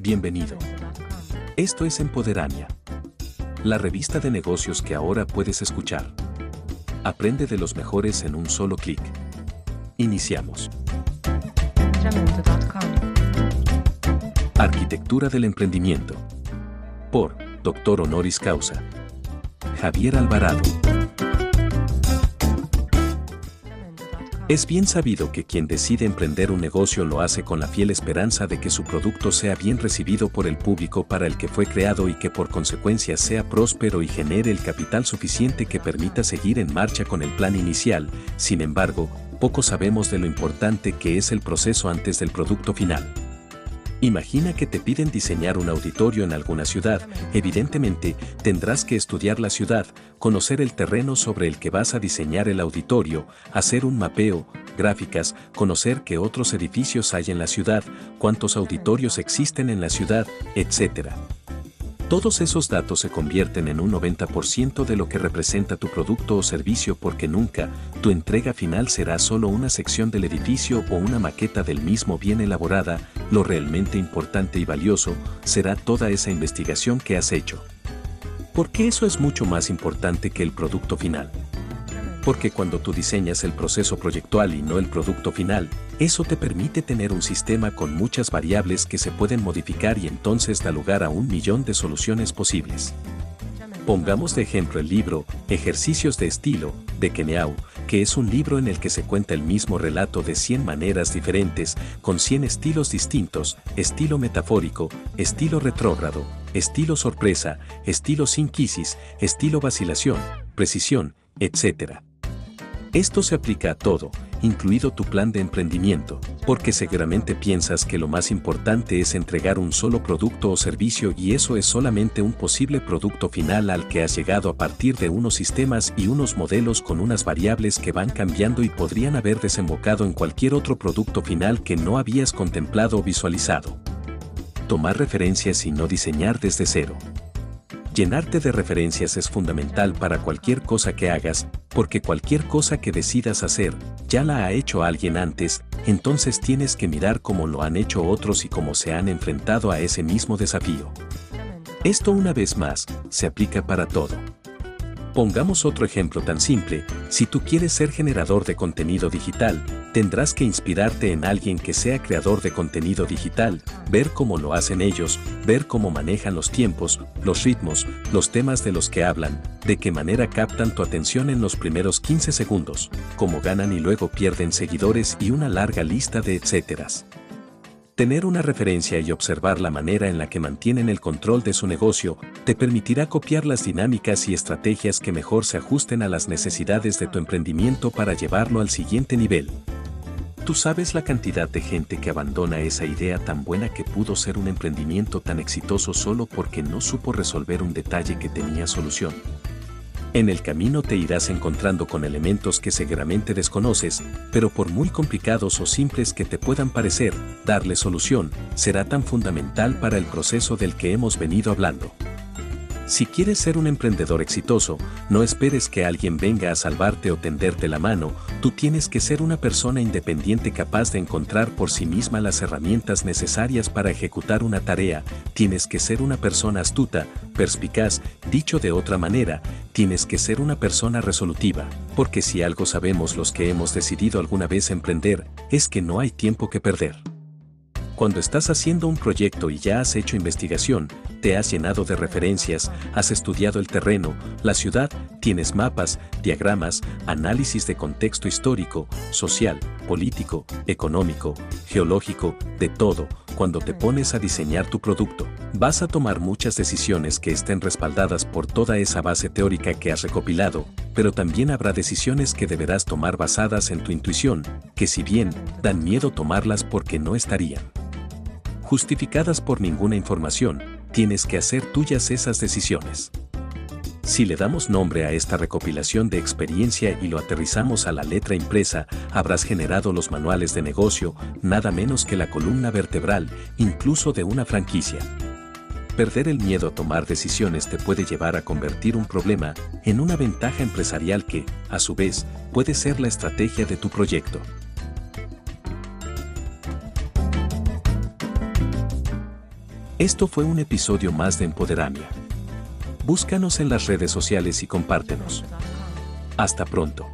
bienvenido. Esto es Empoderania, la revista de negocios que ahora puedes escuchar. Aprende de los mejores en un solo clic. Iniciamos. Arquitectura del emprendimiento. Por Dr. Honoris Causa. Javier Alvarado. Es bien sabido que quien decide emprender un negocio lo hace con la fiel esperanza de que su producto sea bien recibido por el público para el que fue creado y que por consecuencia sea próspero y genere el capital suficiente que permita seguir en marcha con el plan inicial. Sin embargo, poco sabemos de lo importante que es el proceso antes del producto final. Imagina que te piden diseñar un auditorio en alguna ciudad. Evidentemente, tendrás que estudiar la ciudad, conocer el terreno sobre el que vas a diseñar el auditorio, hacer un mapeo, gráficas, conocer qué otros edificios hay en la ciudad, cuántos auditorios existen en la ciudad, etc. Todos esos datos se convierten en un 90% de lo que representa tu producto o servicio porque nunca tu entrega final será solo una sección del edificio o una maqueta del mismo bien elaborada, lo realmente importante y valioso será toda esa investigación que has hecho. Porque eso es mucho más importante que el producto final. Porque cuando tú diseñas el proceso proyectual y no el producto final, eso te permite tener un sistema con muchas variables que se pueden modificar y entonces da lugar a un millón de soluciones posibles. Pongamos de ejemplo el libro Ejercicios de Estilo, de Keneau, que es un libro en el que se cuenta el mismo relato de 100 maneras diferentes, con 100 estilos distintos, estilo metafórico, estilo retrógrado, estilo sorpresa, estilo sin quisis, estilo vacilación, precisión, etc. Esto se aplica a todo, incluido tu plan de emprendimiento, porque seguramente piensas que lo más importante es entregar un solo producto o servicio y eso es solamente un posible producto final al que has llegado a partir de unos sistemas y unos modelos con unas variables que van cambiando y podrían haber desembocado en cualquier otro producto final que no habías contemplado o visualizado. Tomar referencias y no diseñar desde cero. Llenarte de referencias es fundamental para cualquier cosa que hagas, porque cualquier cosa que decidas hacer, ya la ha hecho alguien antes, entonces tienes que mirar cómo lo han hecho otros y cómo se han enfrentado a ese mismo desafío. Esto una vez más, se aplica para todo. Pongamos otro ejemplo tan simple, si tú quieres ser generador de contenido digital, tendrás que inspirarte en alguien que sea creador de contenido digital, ver cómo lo hacen ellos, ver cómo manejan los tiempos, los ritmos, los temas de los que hablan, de qué manera captan tu atención en los primeros 15 segundos, cómo ganan y luego pierden seguidores y una larga lista de etcéteras. Tener una referencia y observar la manera en la que mantienen el control de su negocio te permitirá copiar las dinámicas y estrategias que mejor se ajusten a las necesidades de tu emprendimiento para llevarlo al siguiente nivel. Tú sabes la cantidad de gente que abandona esa idea tan buena que pudo ser un emprendimiento tan exitoso solo porque no supo resolver un detalle que tenía solución. En el camino te irás encontrando con elementos que seguramente desconoces, pero por muy complicados o simples que te puedan parecer, darle solución será tan fundamental para el proceso del que hemos venido hablando. Si quieres ser un emprendedor exitoso, no esperes que alguien venga a salvarte o tenderte la mano, tú tienes que ser una persona independiente capaz de encontrar por sí misma las herramientas necesarias para ejecutar una tarea, tienes que ser una persona astuta, perspicaz, dicho de otra manera, tienes que ser una persona resolutiva, porque si algo sabemos los que hemos decidido alguna vez emprender, es que no hay tiempo que perder. Cuando estás haciendo un proyecto y ya has hecho investigación, te has llenado de referencias, has estudiado el terreno, la ciudad, tienes mapas, diagramas, análisis de contexto histórico, social, político, económico, geológico, de todo, cuando te pones a diseñar tu producto, vas a tomar muchas decisiones que estén respaldadas por toda esa base teórica que has recopilado, pero también habrá decisiones que deberás tomar basadas en tu intuición, que si bien dan miedo tomarlas porque no estarían justificadas por ninguna información, tienes que hacer tuyas esas decisiones. Si le damos nombre a esta recopilación de experiencia y lo aterrizamos a la letra impresa, habrás generado los manuales de negocio, nada menos que la columna vertebral, incluso de una franquicia. Perder el miedo a tomar decisiones te puede llevar a convertir un problema en una ventaja empresarial que, a su vez, puede ser la estrategia de tu proyecto. Esto fue un episodio más de Empoderamia. Búscanos en las redes sociales y compártenos. Hasta pronto.